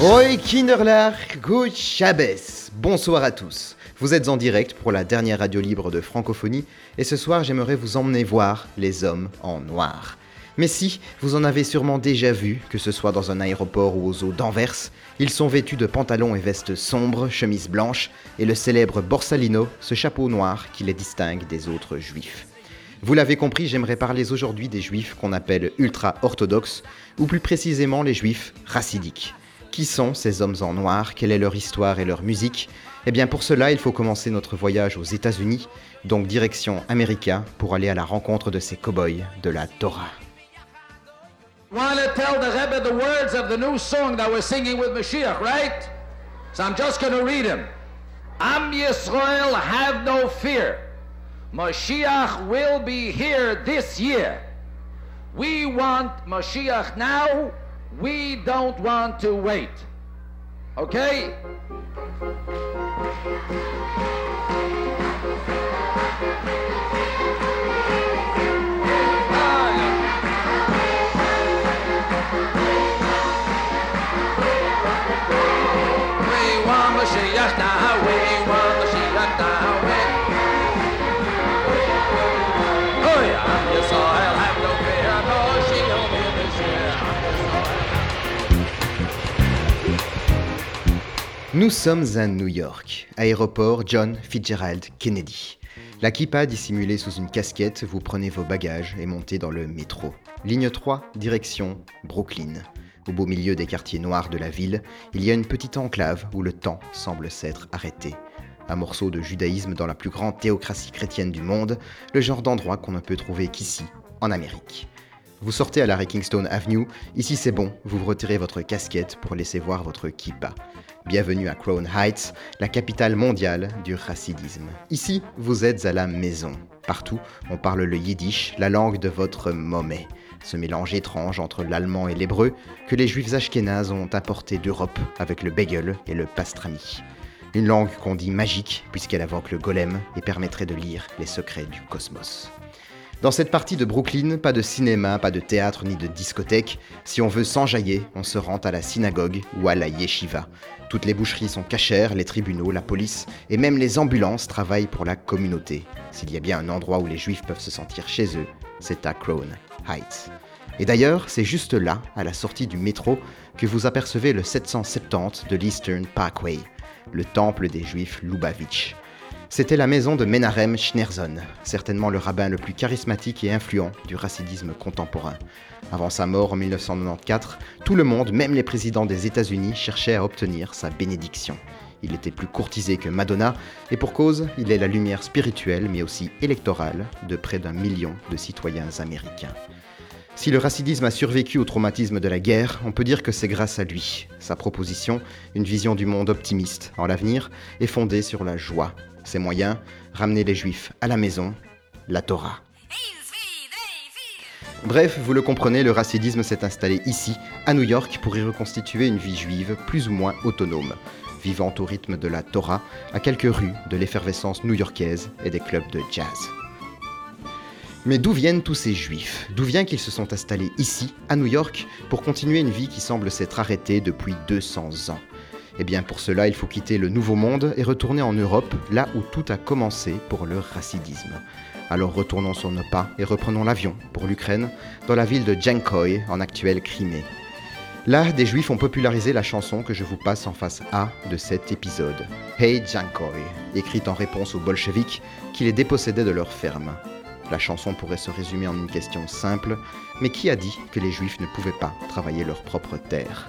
Oi Kinderlach, gut Chabès. Bonsoir à tous. Vous êtes en direct pour la dernière radio libre de francophonie et ce soir j'aimerais vous emmener voir les hommes en noir. Mais si, vous en avez sûrement déjà vu, que ce soit dans un aéroport ou aux eaux d'Anvers, ils sont vêtus de pantalons et vestes sombres, chemises blanches et le célèbre Borsalino, ce chapeau noir qui les distingue des autres juifs. Vous l'avez compris, j'aimerais parler aujourd'hui des juifs qu'on appelle ultra-orthodoxes, ou plus précisément les juifs racidiques. Qui sont ces hommes en noir Quelle est leur histoire et leur musique? Eh bien pour cela, il faut commencer notre voyage aux États-Unis, donc direction America, pour aller à la rencontre de ces cow-boys de la Torah. Want to tell the Rebbe the words of the new song that we're singing with Mashiach, right? So I'm just going to read them. Am Yisrael, have no fear. Mashiach will be here this year. We want Mashiach now. We don't want to wait. Okay? Nous sommes à New York, aéroport John Fitzgerald Kennedy. La kippa dissimulée sous une casquette, vous prenez vos bagages et montez dans le métro. Ligne 3, direction Brooklyn. Au beau milieu des quartiers noirs de la ville, il y a une petite enclave où le temps semble s'être arrêté. Un morceau de judaïsme dans la plus grande théocratie chrétienne du monde, le genre d'endroit qu'on ne peut trouver qu'ici, en Amérique. Vous sortez à l'arrêt Kingston Avenue, ici c'est bon, vous retirez votre casquette pour laisser voir votre kippa. Bienvenue à Crown Heights, la capitale mondiale du racidisme. Ici, vous êtes à la maison. Partout, on parle le yiddish, la langue de votre momé. Ce mélange étrange entre l'allemand et l'hébreu que les juifs ashkénazes ont apporté d'Europe avec le bagel et le pastrami. Une langue qu'on dit magique puisqu'elle invoque le golem et permettrait de lire les secrets du cosmos. Dans cette partie de Brooklyn, pas de cinéma, pas de théâtre ni de discothèque. Si on veut s'enjailler, on se rend à la synagogue ou à la yeshiva. Toutes les boucheries sont cachères, les tribunaux, la police et même les ambulances travaillent pour la communauté. S'il y a bien un endroit où les juifs peuvent se sentir chez eux, c'est à Crown Heights. Et d'ailleurs, c'est juste là, à la sortie du métro, que vous apercevez le 770 de l'Eastern Parkway, le temple des juifs Lubavitch. C'était la maison de Menachem Schneerson, certainement le rabbin le plus charismatique et influent du racidisme contemporain. Avant sa mort en 1994, tout le monde, même les présidents des États-Unis, cherchait à obtenir sa bénédiction. Il était plus courtisé que Madonna, et pour cause, il est la lumière spirituelle mais aussi électorale de près d'un million de citoyens américains. Si le racidisme a survécu au traumatisme de la guerre, on peut dire que c'est grâce à lui. Sa proposition, une vision du monde optimiste en l'avenir, est fondée sur la joie. Ses moyens, ramener les juifs à la maison, la Torah. Bref, vous le comprenez, le racidisme s'est installé ici, à New York, pour y reconstituer une vie juive plus ou moins autonome, vivant au rythme de la Torah, à quelques rues de l'effervescence new-yorkaise et des clubs de jazz. Mais d'où viennent tous ces juifs? D'où vient qu'ils se sont installés ici, à New York, pour continuer une vie qui semble s'être arrêtée depuis 200 ans? Eh bien pour cela, il faut quitter le Nouveau Monde et retourner en Europe, là où tout a commencé pour le racidisme. Alors retournons sur nos pas et reprenons l'avion pour l'Ukraine, dans la ville de Jankoï, en actuelle Crimée. Là, des juifs ont popularisé la chanson que je vous passe en face A de cet épisode, Hey Jankoï, écrite en réponse aux bolcheviks qui les dépossédaient de leur ferme. La chanson pourrait se résumer en une question simple, mais qui a dit que les juifs ne pouvaient pas travailler leur propre terre?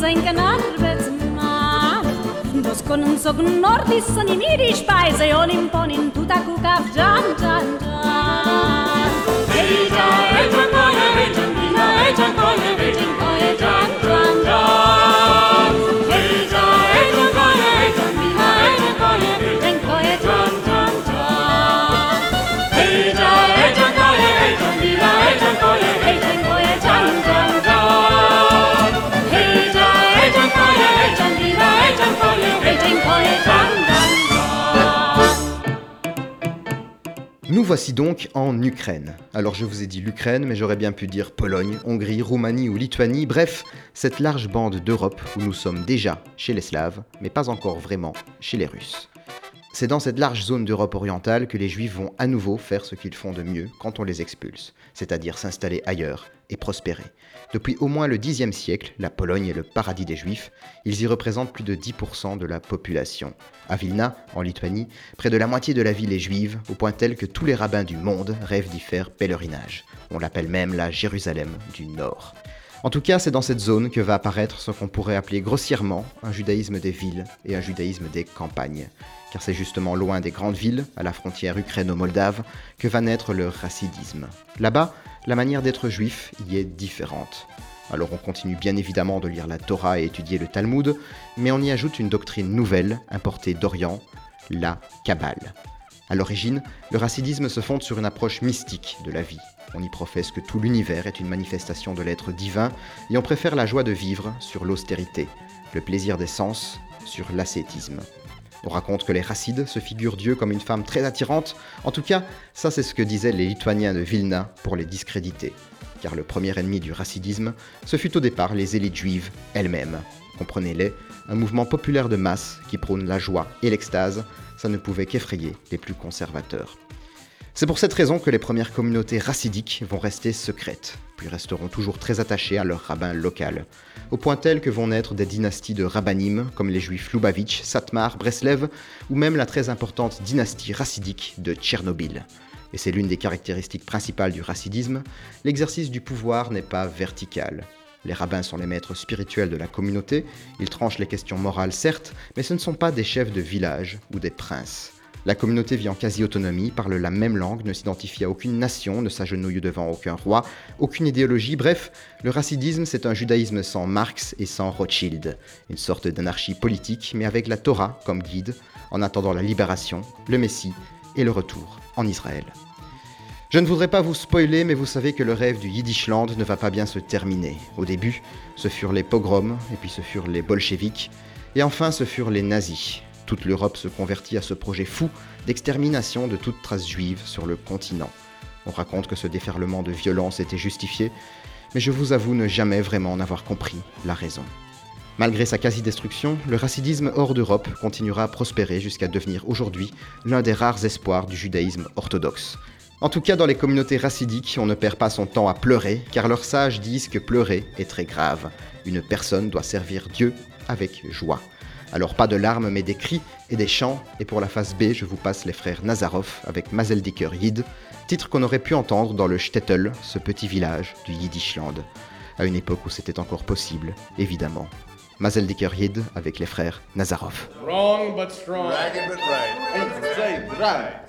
zenkenarbet mare Dos konun sognordis son imiris paese olim ponin tuta kukav jan jan jan voici donc en Ukraine. Alors je vous ai dit l'Ukraine, mais j'aurais bien pu dire Pologne, Hongrie, Roumanie ou Lituanie, bref, cette large bande d'Europe où nous sommes déjà chez les Slaves, mais pas encore vraiment chez les Russes. C'est dans cette large zone d'Europe orientale que les Juifs vont à nouveau faire ce qu'ils font de mieux quand on les expulse, c'est-à-dire s'installer ailleurs et prospérer. Depuis au moins le Xe siècle, la Pologne est le paradis des Juifs, ils y représentent plus de 10% de la population. À Vilna, en Lituanie, près de la moitié de la ville est juive, au point tel que tous les rabbins du monde rêvent d'y faire pèlerinage. On l'appelle même la Jérusalem du Nord. En tout cas, c'est dans cette zone que va apparaître ce qu'on pourrait appeler grossièrement un judaïsme des villes et un judaïsme des campagnes. Car c'est justement loin des grandes villes, à la frontière ukraino-moldave, que va naître le racidisme. Là-bas, la manière d'être juif y est différente. Alors on continue bien évidemment de lire la Torah et étudier le Talmud, mais on y ajoute une doctrine nouvelle, importée d'Orient, la Kabbale. À l'origine, le racidisme se fonde sur une approche mystique de la vie. On y professe que tout l'univers est une manifestation de l'être divin et on préfère la joie de vivre sur l'austérité, le plaisir des sens sur l'ascétisme. On raconte que les racides se figurent Dieu comme une femme très attirante, en tout cas, ça c'est ce que disaient les Lituaniens de Vilna pour les discréditer. Car le premier ennemi du racidisme, ce fut au départ les élites juives elles-mêmes. Comprenez-les, un mouvement populaire de masse qui prône la joie et l'extase, ça ne pouvait qu'effrayer les plus conservateurs. C'est pour cette raison que les premières communautés racidiques vont rester secrètes, puis resteront toujours très attachées à leur rabbin local, au point tel que vont naître des dynasties de rabbinim comme les juifs Lubavitch, Satmar, Breslev, ou même la très importante dynastie racidique de Tchernobyl. Et c'est l'une des caractéristiques principales du racidisme, l'exercice du pouvoir n'est pas vertical. Les rabbins sont les maîtres spirituels de la communauté, ils tranchent les questions morales certes, mais ce ne sont pas des chefs de village ou des princes. La communauté vit en quasi-autonomie, parle la même langue, ne s'identifie à aucune nation, ne s'agenouille devant aucun roi, aucune idéologie, bref, le racidisme c'est un judaïsme sans Marx et sans Rothschild, une sorte d'anarchie politique, mais avec la Torah comme guide, en attendant la libération, le Messie et le retour en Israël. Je ne voudrais pas vous spoiler, mais vous savez que le rêve du Yiddishland ne va pas bien se terminer. Au début, ce furent les pogroms, et puis ce furent les bolcheviks, et enfin ce furent les nazis. Toute l'Europe se convertit à ce projet fou d'extermination de toute trace juive sur le continent. On raconte que ce déferlement de violence était justifié, mais je vous avoue ne jamais vraiment en avoir compris la raison. Malgré sa quasi-destruction, le racidisme hors d'Europe continuera à prospérer jusqu'à devenir aujourd'hui l'un des rares espoirs du judaïsme orthodoxe. En tout cas, dans les communautés racidiques, on ne perd pas son temps à pleurer, car leurs sages disent que pleurer est très grave. Une personne doit servir Dieu avec joie. Alors pas de larmes, mais des cris et des chants. Et pour la phase B, je vous passe les frères Nazarov avec Mazeldiker Yid, titre qu'on aurait pu entendre dans le Stettel, ce petit village du Yiddishland, à une époque où c'était encore possible, évidemment. Mazeldiker Yid avec les frères Nazarov. Wrong but strong. Ragged but right. Say right.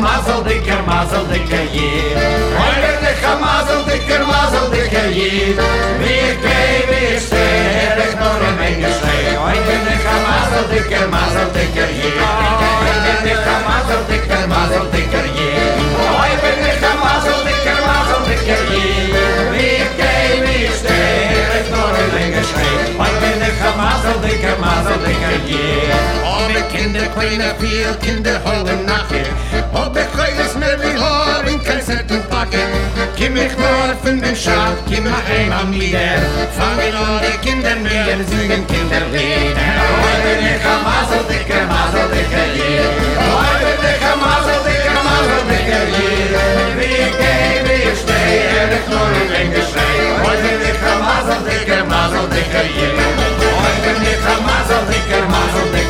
Mazel dikker, mazel dikker, yeah. Oy, ben ik a mazel dikker, mazel dikker, yeah. Wie ik baby is, heb ik nog een menge zee. Oy, ben ik a mazel dikker, mazel dikker, yeah. Oy, ben ik a mazel dikker, mazel dikker. Dicker, dicker jid. Alle Kinder, kleine viel, Kinder holen nachher. Ob ich kleines Nervi har in kein Centen packen Kim ich nur von dem Schaf, ich heim am Lieder Fangen an die Kinder mehr, singen Kinderlieder Hoi bin ich am Masel, dicke Masel, dicke Lied Hoi bin ich am Masel, dicke Masel, dicke Lied Wie ich wie ich steh, er ich nur in den Geschrei Hoi bin ich am Masel, dicke Masel, dicke Lied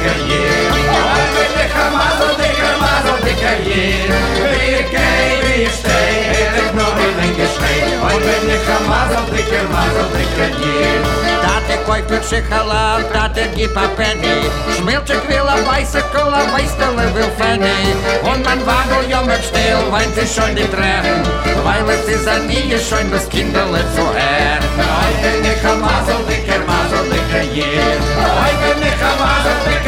carrier. I will be Hamado, the Hamado, the carrier. Be a gay, be a stay, and it's not a link stay. I will be Hamado, the Hamado, the carrier. Тати кой перший халат, тати гіпа пені Шмилчик віла вайса кола вайстали вил фені Он ман вагу йом епштил, вайн ти шой не трен Вай лепти за ніє шой без кіндали фуер Ай ти не хамазал, ти кермазал, ти каїр Ай ти не хамазал, ти кермазал,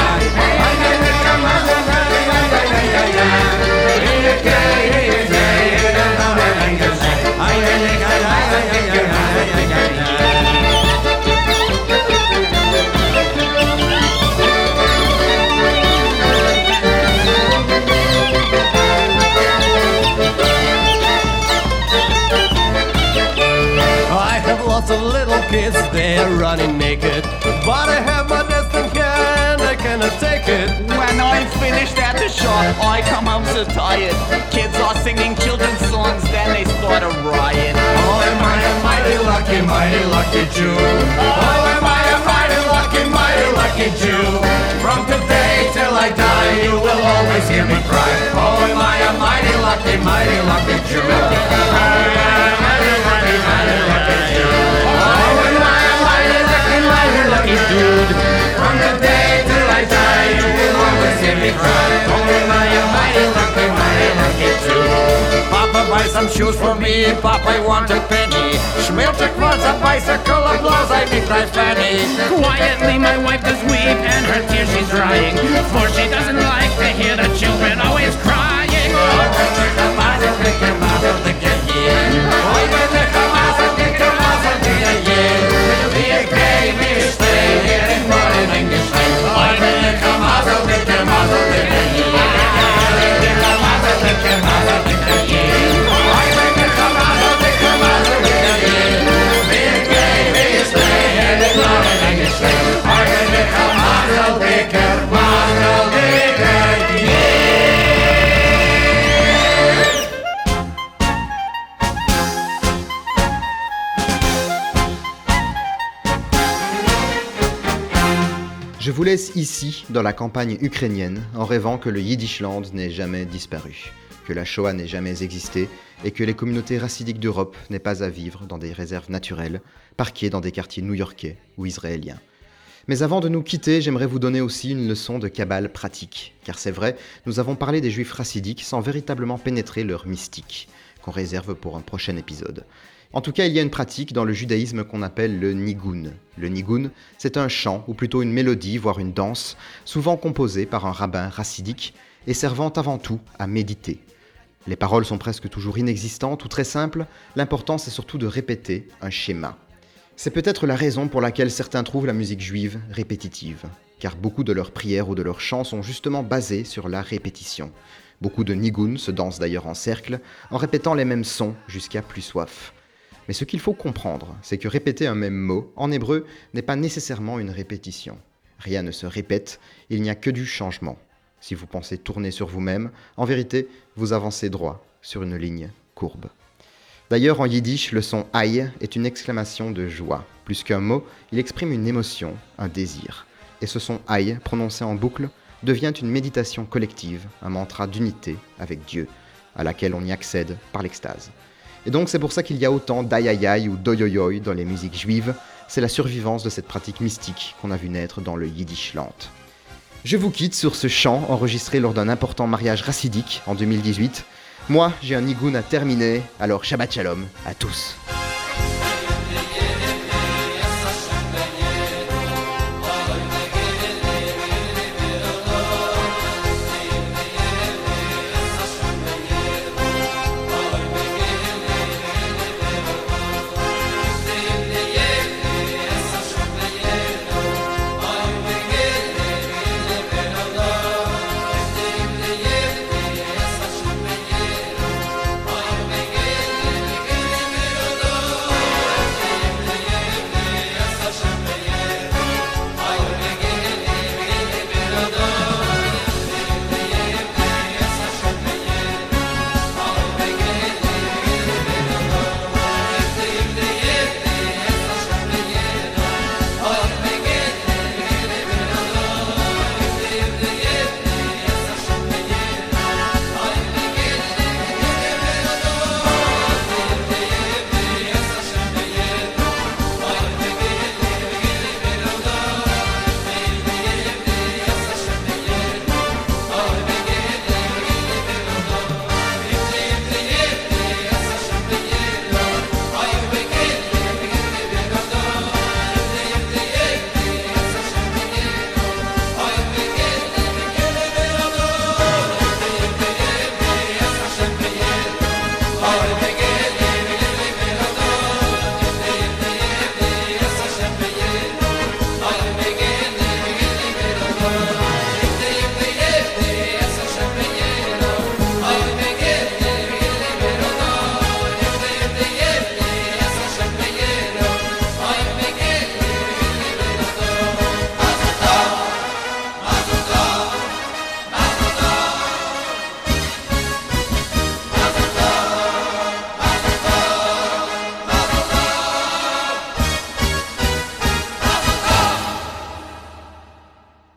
Kids, they're running naked. But I have my destined can, I cannot take it. When I'm finished at the shop, I come home so tired. Kids are singing children's songs, then they start a riot. Oh, am I a mighty lucky, mighty lucky Jew? Oh, am I a mighty lucky, mighty lucky Jew? From today till I die, you will always hear me cry. Oh, am I a mighty lucky, mighty lucky Jew? Oh, am I a mighty lucky, mighty lucky Jew? Lucky dude? From today till I die, you will always hear me cry. Oh, I a mighty lucky, mighty lucky Jew? Papa buy some shoes for me, Papa I want a penny Schmilchik wants a bicycle, a blouse I make my fanny Quietly, my wife does weep, and her tears she's drying. For she doesn't like to hear the children always crying. Oh, Je laisse ici, dans la campagne ukrainienne, en rêvant que le Yiddishland n'ait jamais disparu, que la Shoah n'ait jamais existé et que les communautés racidiques d'Europe n'aient pas à vivre dans des réserves naturelles, parquées dans des quartiers new-yorkais ou israéliens. Mais avant de nous quitter, j'aimerais vous donner aussi une leçon de cabale pratique, car c'est vrai, nous avons parlé des juifs racidiques sans véritablement pénétrer leur mystique, qu'on réserve pour un prochain épisode. En tout cas, il y a une pratique dans le judaïsme qu'on appelle le nigun. Le nigun, c'est un chant, ou plutôt une mélodie, voire une danse, souvent composée par un rabbin racidique et servant avant tout à méditer. Les paroles sont presque toujours inexistantes ou très simples, l'important c'est surtout de répéter un schéma. C'est peut-être la raison pour laquelle certains trouvent la musique juive répétitive, car beaucoup de leurs prières ou de leurs chants sont justement basés sur la répétition. Beaucoup de nigun se dansent d'ailleurs en cercle, en répétant les mêmes sons jusqu'à plus soif. Mais ce qu'il faut comprendre, c'est que répéter un même mot, en hébreu, n'est pas nécessairement une répétition. Rien ne se répète, il n'y a que du changement. Si vous pensez tourner sur vous-même, en vérité, vous avancez droit sur une ligne courbe. D'ailleurs, en yiddish, le son aïe est une exclamation de joie. Plus qu'un mot, il exprime une émotion, un désir. Et ce son aïe, prononcé en boucle, devient une méditation collective, un mantra d'unité avec Dieu, à laquelle on y accède par l'extase. Et donc c'est pour ça qu'il y a autant d'aïe ou doyoyoy dans les musiques juives, c'est la survivance de cette pratique mystique qu'on a vu naître dans le yiddish lente. Je vous quitte sur ce chant enregistré lors d'un important mariage racidique en 2018. Moi, j'ai un nigoun à terminer, alors Shabbat Shalom à tous.